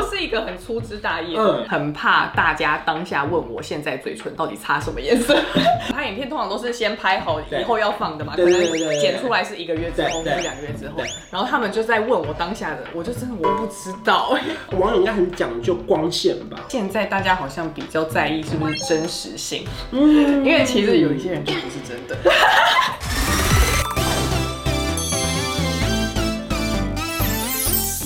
我是一个很粗枝大叶嗯，很怕大家当下问我现在嘴唇到底擦什么颜色。拍影片通常都是先拍好以后要放的嘛，可能剪出来是一个月之后或者两个月之后，然后他们就在问我当下的，我就真的我不知道。网友应该很讲究光线吧？现在大家好像比较在意是不是真实性，嗯，因为其实有一些人就不是真的。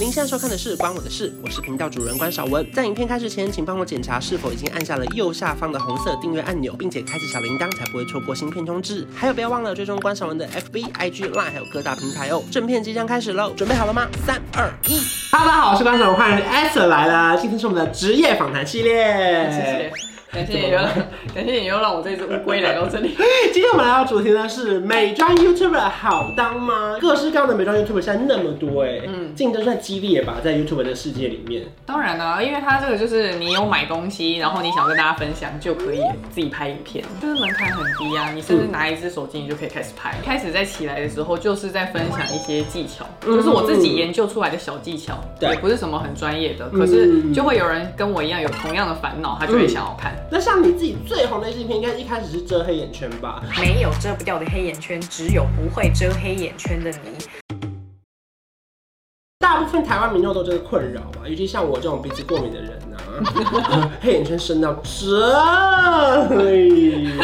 您现在收看的是《关我的事》，我是频道主人关少文。在影片开始前，请帮我检查是否已经按下了右下方的红色订阅按钮，并且开启小铃铛，才不会错过新片通知。还有，不要忘了追踪关少文的 FB、IG、Line，还有各大平台哦。正片即将开始喽，准备好了吗？三、二、一。哈喽，大家好，我是关少文，欢迎 Esther 来了。今天是我们的职业访谈系列。谢谢。感谢你又让，感谢你又让我这只乌龟来到这里。今天我们来到主题呢是美妆 YouTuber 好当吗？各式各样的美妆 YouTuber 现在那么多哎，嗯，竞争算激烈吧，在 YouTuber 的世界里面。当然啦，因为它这个就是你有买东西，然后你想跟大家分享，就可以自己拍影片，就是门槛很低啊。你甚至拿一只手机，你就可以开始拍。开始在起来的时候，就是在分享一些技巧，就是我自己研究出来的小技巧，也不是什么很专业的，可是就会有人跟我一样有同样的烦恼，他就会想要看。那像你自己最红的一支影片，应该一开始是遮黑眼圈吧？没有遮不掉的黑眼圈，只有不会遮黑眼圈的你。大部分台湾民众都有这个困扰吧，尤其像我这种鼻子过敏的人啊，黑眼圈深到这里。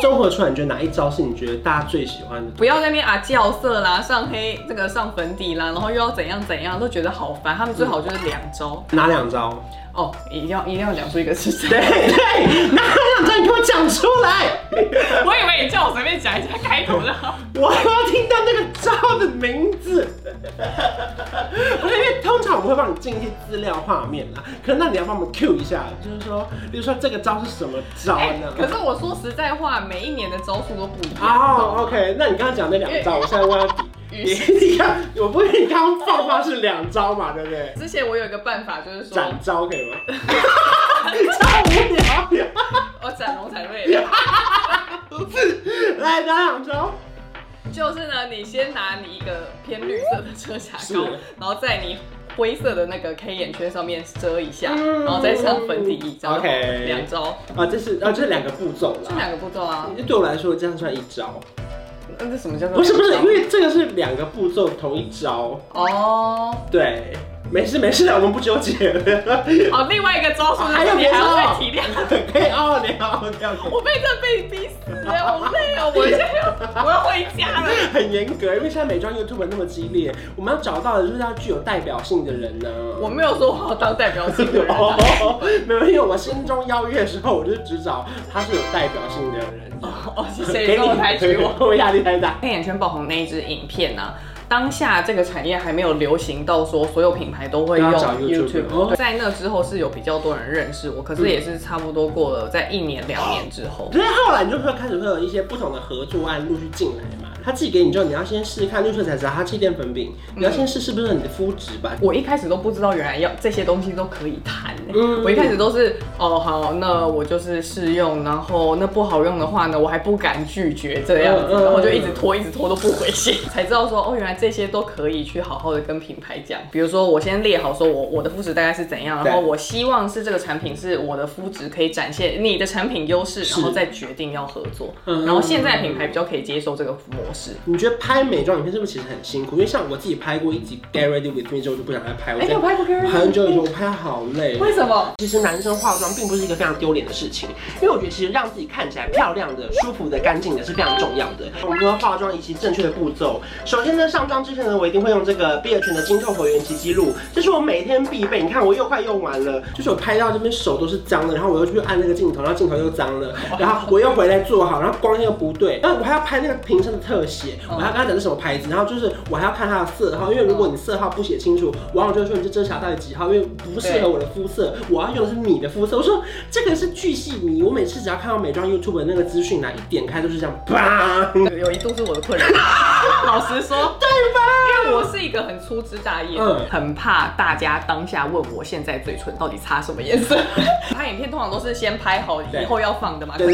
综合出来，你觉得哪一招是你觉得大家最喜欢的？不要在那边啊校色啦，上黑这个上粉底啦，然后又要怎样怎样，都觉得好烦。他们最好就是两招。哪两招？哦，一定要一定要讲出一个是谁？对对，哪两招你给我讲出来？我以为你叫我随便讲一下开头的。我要听到那个招的名字。不是，因为通常我们会帮你进一些资料画面啦，可是那你要帮我们 Q 一下，就是说，比如说这个招是什么招呢？欸？可是我说实在话，每一年的招数都不一样。哦、oh,，OK，那你刚刚讲那两招，我现在问他。你你看，我不跟，你刚刚放话是两招嘛，对不对？之前我有一个办法，就是说展招可以吗？超无聊，我展龙才对。来打两招？就是呢，你先拿你一个偏绿色的遮瑕膏，然后在你灰色的那个黑眼圈上面遮一下，然后再上粉底液。OK，两招啊，这是啊，这是两个步骤啦。这两个步骤啊，对我来说这样算一招。那这什么叫做？不是不是，因为这个是两个步骤同一招哦。对。没事没事的，我们不纠结了。好，另外一个招数还有别的再体谅。可以哦，你好，你好。我被这被逼死了，好累哦，我现在要我要回家了。很严格，因为现在美妆 YouTube 那么激烈，我们要找到的就是要具有代表性的人呢。我没有说我要当代表性的人。没有，因为我心中邀约的时候，我就只找他是有代表性的人。哦，谢谢你给我抬举我，我压力太大。黑眼圈爆红那一支影片呢？当下这个产业还没有流行到说所有品牌都会用 YouTube，哦，在那之后是有比较多人认识我，可是也是差不多过了在一年两年之后，所以后来你就会开始会有一些不同的合作案陆续进来嘛。他自己给你之后，你要先试试看绿色才知道它气垫粉饼，你要先试试不是你的肤质吧。我一开始都不知道原来要这些东西都可以谈，嗯，我一开始都是哦好，那我就是试用，然后那不好用的话呢，我还不敢拒绝这样子，然后就一直拖一直拖都不回信，才知道说哦原来这些都可以去好好的跟品牌讲。比如说我先列好说我我的肤质大概是怎样，然后我希望是这个产品是我的肤质可以展现你的产品优势，然后再决定要合作。然后现在品牌比较可以接受这个模。是，你觉得拍美妆影片是不是其实很辛苦？因为像我自己拍过一集《Get Ready With Me》之后，就不想再拍。我、欸、有拍过《Get Ready》很久以前，我拍好累。为什么？其实男生化妆并不是一个非常丢脸的事情，因为我觉得其实让自己看起来漂亮的、舒服的、干净的是非常重要的。我们说化妆以及正确的步骤，首先呢，上妆之前呢，我一定会用这个碧螺春的晶透回原奇迹露，这是我每天必备。你看我又快用完了，就是我拍到这边手都是脏的，然后我又去按那个镜头，然后镜头又脏了，然后我又回来做好，然后光线又不对，然后我还要拍那个瓶身的特写，我还要。它讲是什么牌子？然后就是我还要看它的色号，因为如果你色号不写清楚，网友就会说你这遮瑕到底几号？因为不适合我的肤色，我要用的是你的肤色。我说这个是巨细迷，我每次只要看到美妆 YouTube 的那个资讯栏，一点开都是这样，砰！有一度是我的困扰。老实说，对吧？因为我是一个很粗枝大叶，嗯，很怕大家当下问我现在嘴唇到底擦什么颜色。拍影片通常都是先拍好以后要放的嘛，可能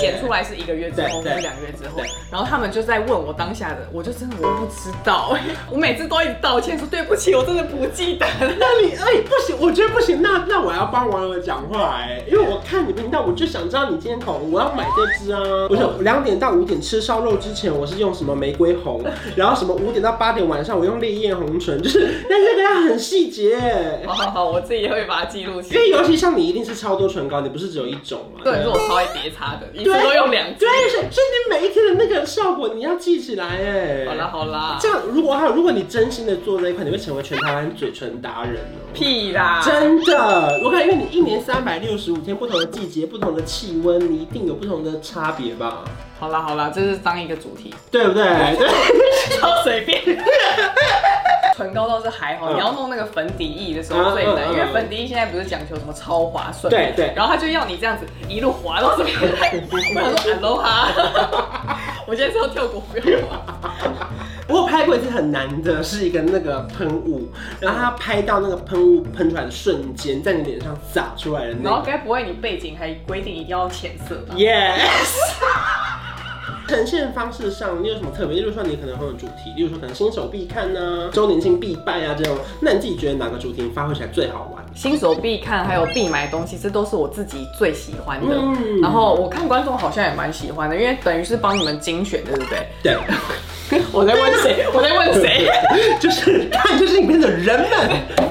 剪出来是一个月之后或者两个月之后，然后他们就在问我当下的，我就真的我不知道，我每次都一直道歉说对不起，我真的不记得。那你哎不行，我觉得不行，那那我要帮网友讲话哎，因为我看你频道，我就想知道你今天口红，我要买这支啊。不是两点到五点吃烧肉之前，我是用什么玫瑰红，然后什么五点到八点晚上我用烈焰红唇，就是但这个要很细节。好好好，我自己也会把它记录起来。因为尤其像你一定是超多唇膏，你不是只有一种嘛？对，是我超爱叠擦的，一次都用两支。对，所以你每一天的那个效果你要记起来哎。好啦好啦，这样如果还有如果你真心的做这一块，你会成为全台湾嘴唇达人哦。屁啦！真的，我看因为你一年三百六十五天，不同的季节，不同的气温，你一定有不同的差别吧？好啦好啦，这是当一个主题，对不对？对，超随便。唇膏倒是还好，你要弄那个粉底液的时候最难，因为粉底液现在不是讲求什么超滑顺，对对，然后他就要你这样子一路滑到这边来。我想说，Aloha，我现在是要跳国标。不过拍过一次很难的，是一个那个喷雾，然后他拍到那个喷雾喷出来的瞬间，在你脸上洒出来的那个。然后该不会你背景还规定一定要浅色吧？Yes。呈现方式上，你有什么特别？例如说，你可能会有主题，例如说，可能新手必看呐，周年庆必拜啊这种。那你自己觉得哪个主题发挥起来最好玩？新手必看，还有必买东西，这都是我自己最喜欢的。嗯、然后我看观众好像也蛮喜欢的，因为等于是帮你们精选，对不对？对。我在问谁？我在问谁？就是看 就是里面的人们，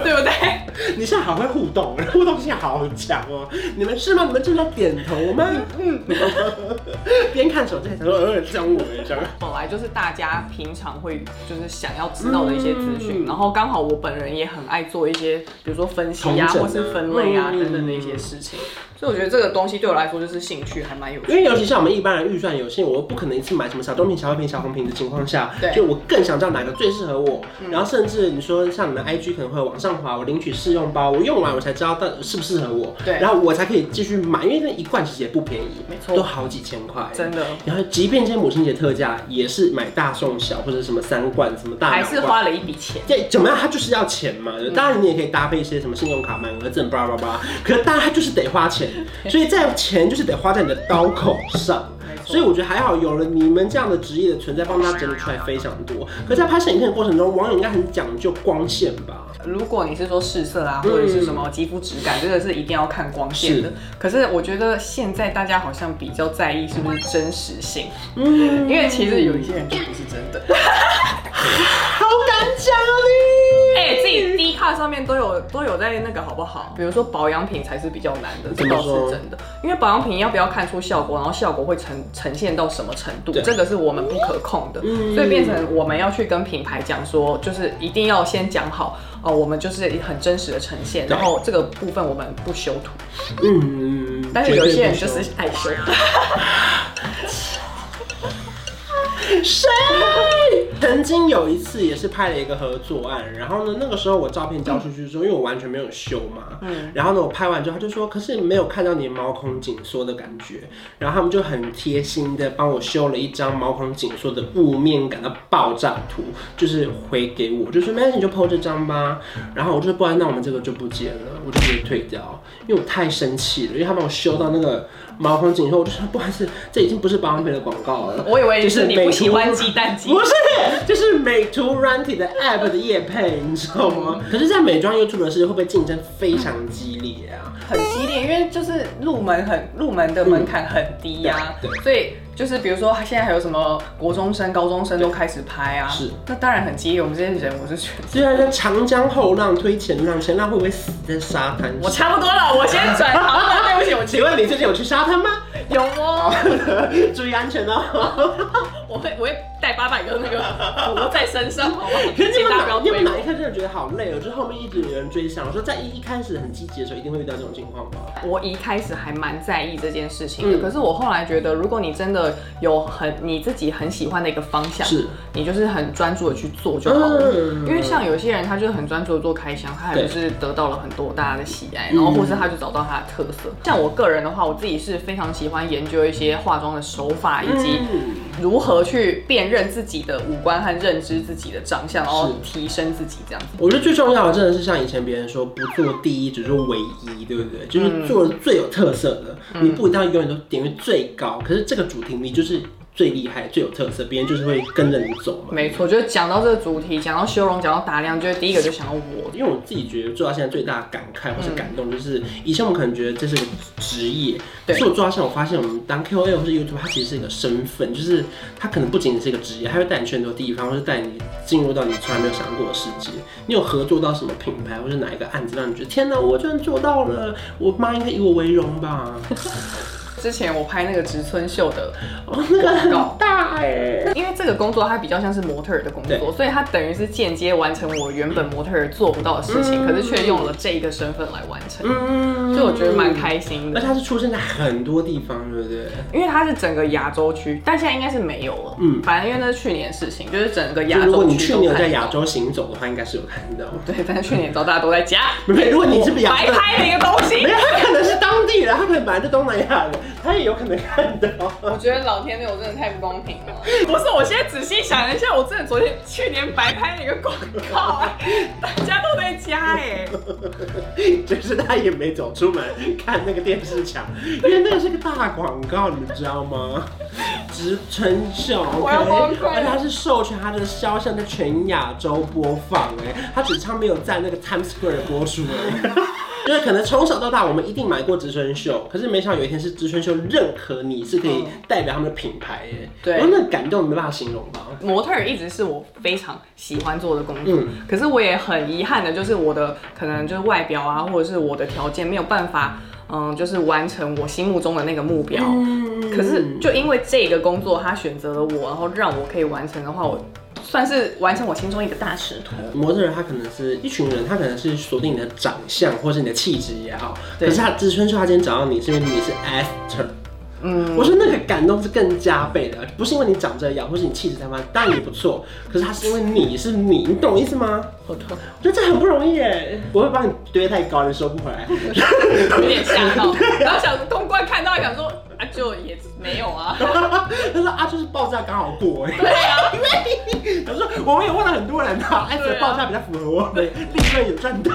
对不对？你现在好会互动，互动性好强哦！你们是吗？你们正在点头吗？嗯。边看手机还想说，呃，这样我这样。本来就是大家平常会就是想要知道的一些资讯，然后刚好我本人也很爱做一些，比如说分析啊，或是分类啊等等的一些事情。所以我觉得这个东西对我来说就是兴趣，还蛮有趣。因为尤其像我们一般人预算有限，我不可能一次买什么小棕瓶、小黑瓶、小红瓶的情况下，对，就我更想知道哪个最适合我。然后甚至你说像你们 IG 可能会往上滑，我领取试用包，我用完我才知道到底适不适合我。对，然后我才可以继续买，因为那一罐其实也不便宜，没错，都好几千块，真的。然后即便今天母亲节特价，也是买大送小或者什么三罐什么大，还是花了一笔钱。对，怎么样？它就是要钱嘛。当然你也可以搭配一些什么信用卡满额赠，巴拉巴拉。可是当然它就是得花钱，所以在。钱就是得花在你的刀口上，所以我觉得还好，有了你们这样的职业的存在，帮他整理出来非常多。可，在拍摄影片的过程中，网友应该很讲究光线吧？如果你是说试色啊，或者是什么肌肤质感，这个是一定要看光线的。可是我觉得现在大家好像比较在意是不是真实性，嗯，因为其实有一些人就不是真的。好敢讲啊你！上面都有都有在那个好不好？比如说保养品才是比较难的，这倒是真的。因为保养品要不要看出效果，然后效果会呈呈现到什么程度，这个是我们不可控的，所以变成我们要去跟品牌讲说，就是一定要先讲好哦，我们就是很真实的呈现，然后这个部分我们不修图。嗯，但是有些人就是爱修。谁？曾经有一次也是拍了一个合作案，然后呢，那个时候我照片交出去之后，因为我完全没有修嘛，嗯，然后呢，我拍完之后他就说，可是你没有看到你毛孔紧缩的感觉，然后他们就很贴心的帮我修了一张毛孔紧缩的雾面感的爆炸图，就是回给我，就说没关系，你就 po 这张吧，然后我就说不然那我们这个就不接了，我就直接退掉，因为我太生气了，因为他帮我修到那个。毛孔紧缩，我就说不好意思，这已经不是保养品的广告了。我以为就是你不喜欢鸡蛋鸡，不是，就是美图软体的 app 的夜配，你知道吗？可是，在美妆 YouTube 的世界，会不会竞争非常激烈啊？很激烈，因为就是入门很入门的门槛很低呀、啊，嗯、所以。就是比如说，他现在还有什么国中生、高中生都开始拍啊？是，那当然很激烈。我们这些人，我是觉得，虽然在长江后浪推前浪，前浪会不会死在沙滩？我差不多了，我先转。了，对不起，我请问你最近有去沙滩吗？有哦，注意安全哦。我会，我会带八百个那个 符在身上，好吗？可是你们哪，你们哪一刻真的觉得好累哦？就后面一直有人追上，说在一一开始很积极的时候，一定会遇到这种情况吧？我一开始还蛮在意这件事情的，可是我后来觉得，如果你真的有很你自己很喜欢的一个方向，是，你就是很专注的去做就好了。因为像有些人，他就是很专注的做开箱，他还不是得到了很多大家的喜爱，然后或是他就找到他的特色。像我个人的话，我自己是非常喜欢研究一些化妆的手法以及如何去辨认自己的五官和认知自己的长相，然后提升自己这样子。我觉得最重要的真的是像以前别人说，不做第一，只做唯一，对不对？就是做最有特色的，嗯、你不一定要永远都点位最高，可是这个主题你就是。最厉害、最有特色，别人就是会跟着你走嘛。没错，就是讲到这个主题，讲到修容，讲到打量，就是第一个就想到我。因为我自己觉得做到现在最大的感慨或是感动，就是、嗯、以前我们可能觉得这是个职业，对。可是我做到现在，我发现我们当 KOL 或是 YouTube，它其实是一个身份，就是它可能不仅仅是一个职业，它会带你去很多地方，或是带你进入到你从来没有想过的世界。你有合作到什么品牌，或是哪一个案子，让你觉得天哪，我居然做到了，我妈应该以我为荣吧？之前我拍那个植村秀的 哦，那个很大哎，因为这个工作它比较像是模特儿的工作，所以它等于是间接完成我原本模特儿做不到的事情，可是却用了这一个身份来完成，嗯，所以我觉得蛮开心的。而且它是出生在很多地方，对不对？因为它是整个亚洲区，但现在应该是没有了。嗯，反正因为那是去年的事情，就是整个亚洲区。如果你去年在亚洲行走的话，应该是有看到。对，但是去年早大家都在家。没，如果你是白拍的一个东西，没有，他可能是当地人，他可能本来是东南亚的。他也有可能看到。我觉得老天对我真的太不公平了。不是，我现在仔细想一下，我真的昨天去年白拍了一个广告，大家都在家哎，就是他也没走出门看那个电视墙，因为那个是个大广告，你们知道吗？植村秀，OK，而且他是授权他的肖像在全亚洲播放哎，他只差没有在那个 Times Square 播出哎。就是可能从小到大，我们一定买过植村秀，可是没想到有一天是植村秀认可你是可以代表他们的品牌耶。对，然后那感动没办法形容吧。模特儿一直是我非常喜欢做的工作，嗯、可是我也很遗憾的，就是我的可能就是外表啊，或者是我的条件没有办法，嗯，就是完成我心目中的那个目标。嗯、可是就因为这个工作，他选择了我，然后让我可以完成的话，我。算是完成我心中一个大使图。模特儿他可能是一群人，他可能是锁定你的长相或是你的气质也好，可是他植村秀他今天找到你是因为你是 Esther，嗯，我说那个感动是更加倍的，不是因为你长这样或是你气质太棒，当然也不错，可是他是因为你是你，你懂我意思吗？我懂，我觉得这很不容易耶，我会帮你堆太高，你收不回来，有点吓到，然后想通关看到想说。啊，就也没有啊。他说啊，就是报价刚好过哎。对啊，他说我们也问了很多人啊，哎，报价比较符合我们，利润有赚到。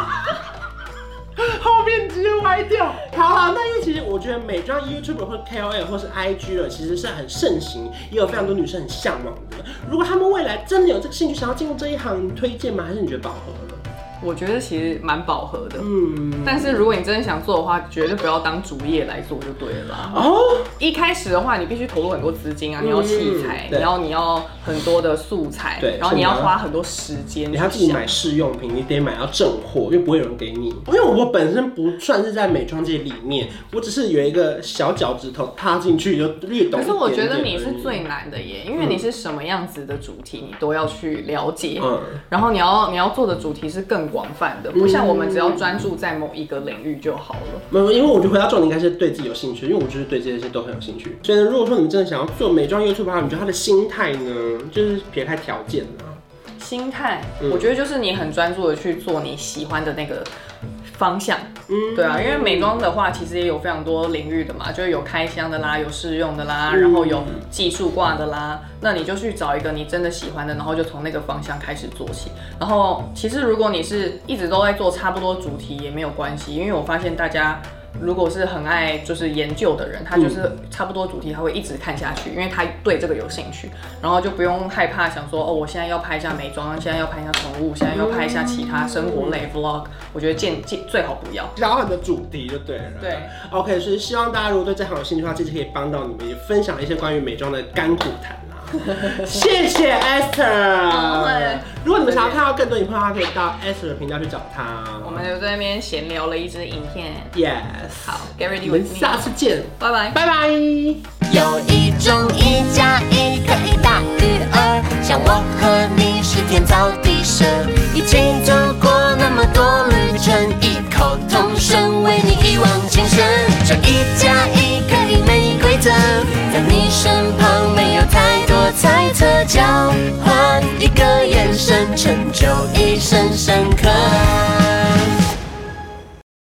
后面直接歪掉。好了，那因为其实我觉得美妆 YouTuber 或 KOL 或是 IG 了，其实是很盛行，也有非常多女生很向往的。如果他们未来真的有这个兴趣，想要进入这一行，你推荐吗？还是你觉得饱和了？我觉得其实蛮饱和的，嗯，但是如果你真的想做的话，绝对不要当主业来做就对了啦。哦，一开始的话，你必须投入很多资金啊，你要器材，你要你要很多的素材，对，然后你要花很多时间，你要自己买试用品，你得买到正货，因为不会有人给你。因为我本身不算是在美妆界里面，我只是有一个小脚趾头踏进去就略懂。可是我觉得你是最难的耶，因为你是什么样子的主题，你都要去了解，嗯，然后你要你要做的主题是更。广泛的，不像我们只要专注在某一个领域就好了。没有，因为我觉得回到重点应该是对自己有兴趣，因为我就是对这些都很有兴趣。所以呢，如果说你们真的想要做美妆 YouTube 的话，你觉得他的心态呢，就是撇开条件呢？心态，我觉得就是你很专注的去做你喜欢的那个。方向，嗯，对啊，因为美妆的话，其实也有非常多领域的嘛，就是有开箱的啦，有试用的啦，然后有技术挂的啦，那你就去找一个你真的喜欢的，然后就从那个方向开始做起。然后，其实如果你是一直都在做差不多主题也没有关系，因为我发现大家。如果是很爱就是研究的人，他就是差不多主题他会一直看下去，因为他对这个有兴趣，然后就不用害怕想说哦，我现在要拍一下美妆，现在要拍一下宠物，现在要拍一下其他生活类 vlog，我觉得见见最好不要，找很多主题就对了。对，OK，所以希望大家如果对这行有兴趣的话，这次可以帮到你们，也分享一些关于美妆的甘苦谈。谢谢 Esther。如果你们想要看到更多影片的话，可以到 Esther 的频道去找他。我们就在那边闲聊了一支影片。Yes。好，Get ready，我们下次见，拜拜，拜拜。有一种一加一可以大于二，像我和你是天造地设，一起走过那么多旅程，异口同声为你一往情深。这一加一可以没规则，在你身侧，交换一个眼神，成就一生深刻。